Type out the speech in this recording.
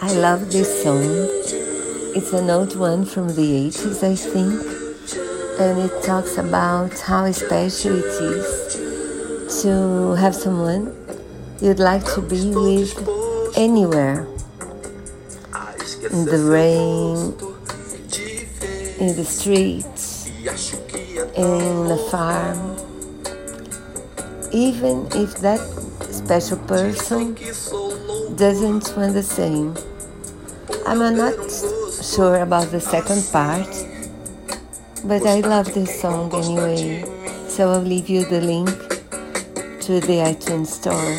I love this song. It's an old one from the 80s, I think, and it talks about how special it is to have someone you'd like to be with anywhere. In the rain, in the streets, in the farm, even if that special person doesn't want the same. I'm not sure about the second part, but I love this song anyway, so I'll leave you the link to the iTunes store.